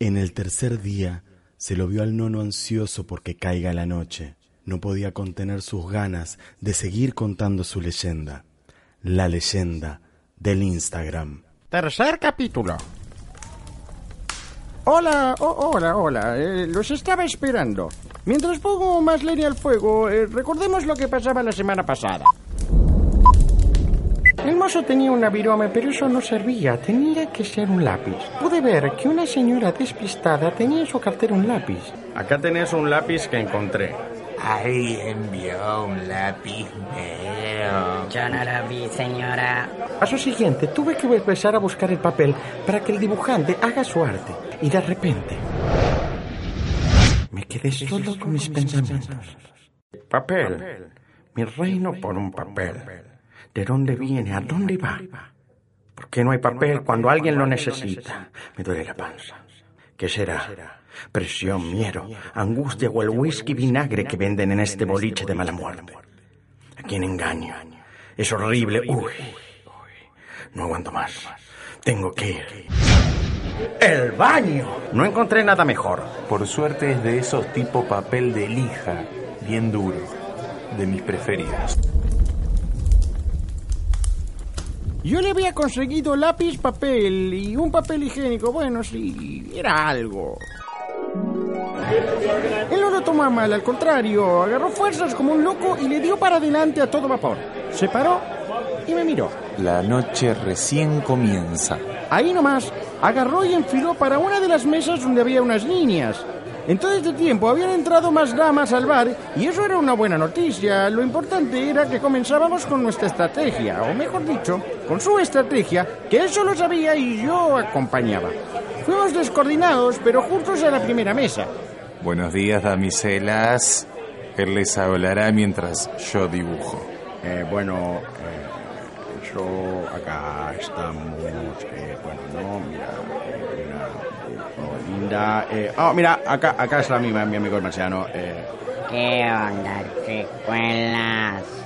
En el tercer día se lo vio al nono ansioso porque caiga la noche. No podía contener sus ganas de seguir contando su leyenda. La leyenda del Instagram. Tercer capítulo. Hola, oh, hola, hola. eh, los estaba esperando. Mientras pongo más leña al fuego, eh, recordemos lo que pasaba la semana pasada. El mozo tenía una virome, pero eso no servía. Tenía que ser un lápiz. Pude ver que una señora despistada tenía en su cartera un lápiz. Acá tenés un lápiz que encontré. Ahí envió un lápiz negro. Yo no lo vi, señora. Paso siguiente, tuve que empezar a buscar el papel para que el dibujante haga su arte. Y de repente... Me quedé solo con mis pensamientos. Papel. Mi reino por un papel. ¿De dónde viene? ¿A dónde va? ¿Por qué no hay papel cuando alguien lo necesita? Me duele la panza. ¿Qué será? Presión, miedo, angustia o el whisky vinagre que venden en este boliche de mala muerte. ¿A quién engaño? Es horrible. Uy, uy, no aguanto más. Tengo que ir. ¡El baño! No encontré nada mejor. Por suerte es de esos tipo papel de lija, bien duro, de mis preferidos. Yo le había conseguido lápiz, papel y un papel higiénico. Bueno, sí, era algo. Él no lo tomó mal, al contrario, agarró fuerzas como un loco y le dio para adelante a todo vapor. Se paró y me miró. La noche recién comienza. Ahí nomás, agarró y enfiló para una de las mesas donde había unas niñas. En todo este tiempo habían entrado más damas al bar y eso era una buena noticia. Lo importante era que comenzábamos con nuestra estrategia, o mejor dicho, con su estrategia, que él solo sabía y yo acompañaba. Fuimos descoordinados, pero juntos a la primera mesa. Buenos días, damiselas. Él les hablará mientras yo dibujo. Eh, bueno, eh, yo acá estamos, eh, bueno, no, mira, eh, una, oh, linda, eh, oh, mira, acá, acá está mi, mi amigo el marciano, eh. ¿Qué onda, chicuelas?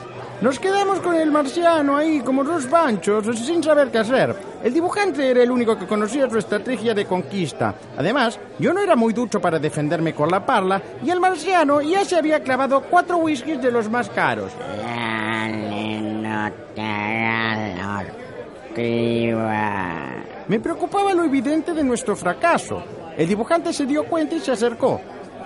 Nos quedamos con el marciano ahí como dos panchos, sin saber qué hacer. El dibujante era el único que conocía su estrategia de conquista. Además, yo no era muy ducho para defenderme con la parla y el marciano ya se había clavado cuatro whiskies de los más caros. Dale, no te Me preocupaba lo evidente de nuestro fracaso. El dibujante se dio cuenta y se acercó.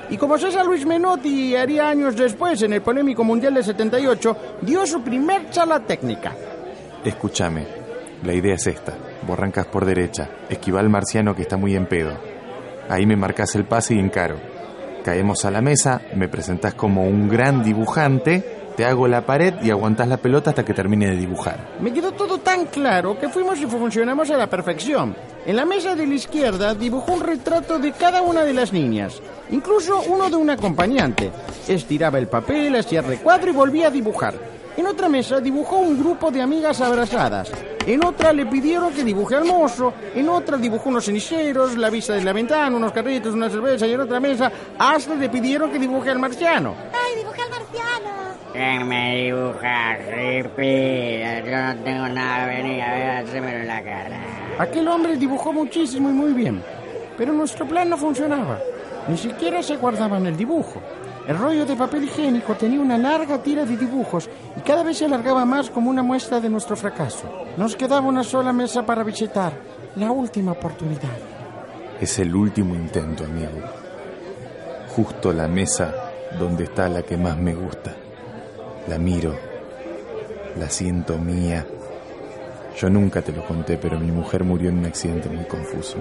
Y como César Luis Menotti haría años después en el polémico Mundial de 78, dio su primer charla técnica. Escúchame, la idea es esta. Vos arrancas por derecha, esquiva al marciano que está muy en pedo. Ahí me marcas el pase y encaro. Caemos a la mesa, me presentás como un gran dibujante, te hago la pared y aguantás la pelota hasta que termine de dibujar. Me quedó todo tan claro que fuimos y funcionamos a la perfección. En la mesa de la izquierda dibujó un retrato de cada una de las niñas, incluso uno de un acompañante. Estiraba el papel, hacía recuadro y volvía a dibujar. En otra mesa dibujó un grupo de amigas abrazadas. En otra le pidieron que dibuje al mozo. En otra dibujó unos ceniceros, la vista de la ventana, unos carritos, una cerveza. Y en otra mesa hasta le pidieron que dibuje al marciano. ¡Ay, dibujé al marciano! ¿Quién me dibuja, hippie? Yo no tengo nada a venir a ver, hacémelo en la cara. Aquel hombre dibujó muchísimo y muy bien. Pero nuestro plan no funcionaba. Ni siquiera se guardaba en el dibujo. El rollo de papel higiénico tenía una larga tira de dibujos y cada vez se alargaba más como una muestra de nuestro fracaso. Nos quedaba una sola mesa para visitar. La última oportunidad. Es el último intento, amigo. Justo la mesa donde está la que más me gusta. La miro, la siento mía. Yo nunca te lo conté, pero mi mujer murió en un accidente muy confuso.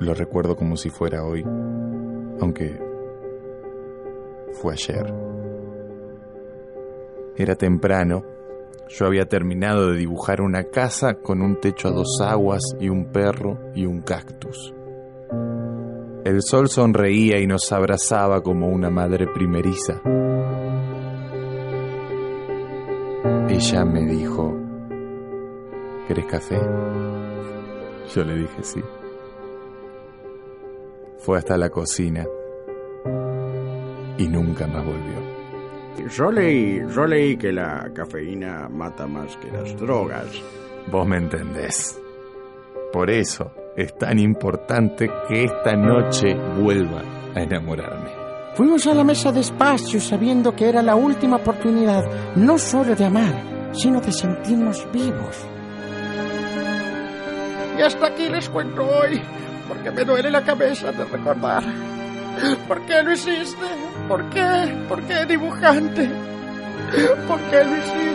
Lo recuerdo como si fuera hoy, aunque fue ayer. Era temprano, yo había terminado de dibujar una casa con un techo a dos aguas y un perro y un cactus. El sol sonreía y nos abrazaba como una madre primeriza. Ella me dijo, ¿querés café? Yo le dije sí. Fue hasta la cocina y nunca más volvió. Yo leí, yo leí que la cafeína mata más que las drogas. Vos me entendés. Por eso es tan importante que esta noche vuelva a enamorarme. Fuimos a la mesa despacio sabiendo que era la última oportunidad, no solo de amar, sino de sentirnos vivos. Y hasta aquí les cuento hoy, porque me duele la cabeza de recordar. ¿Por qué lo hiciste? ¿Por qué? ¿Por qué, dibujante? ¿Por qué lo hiciste?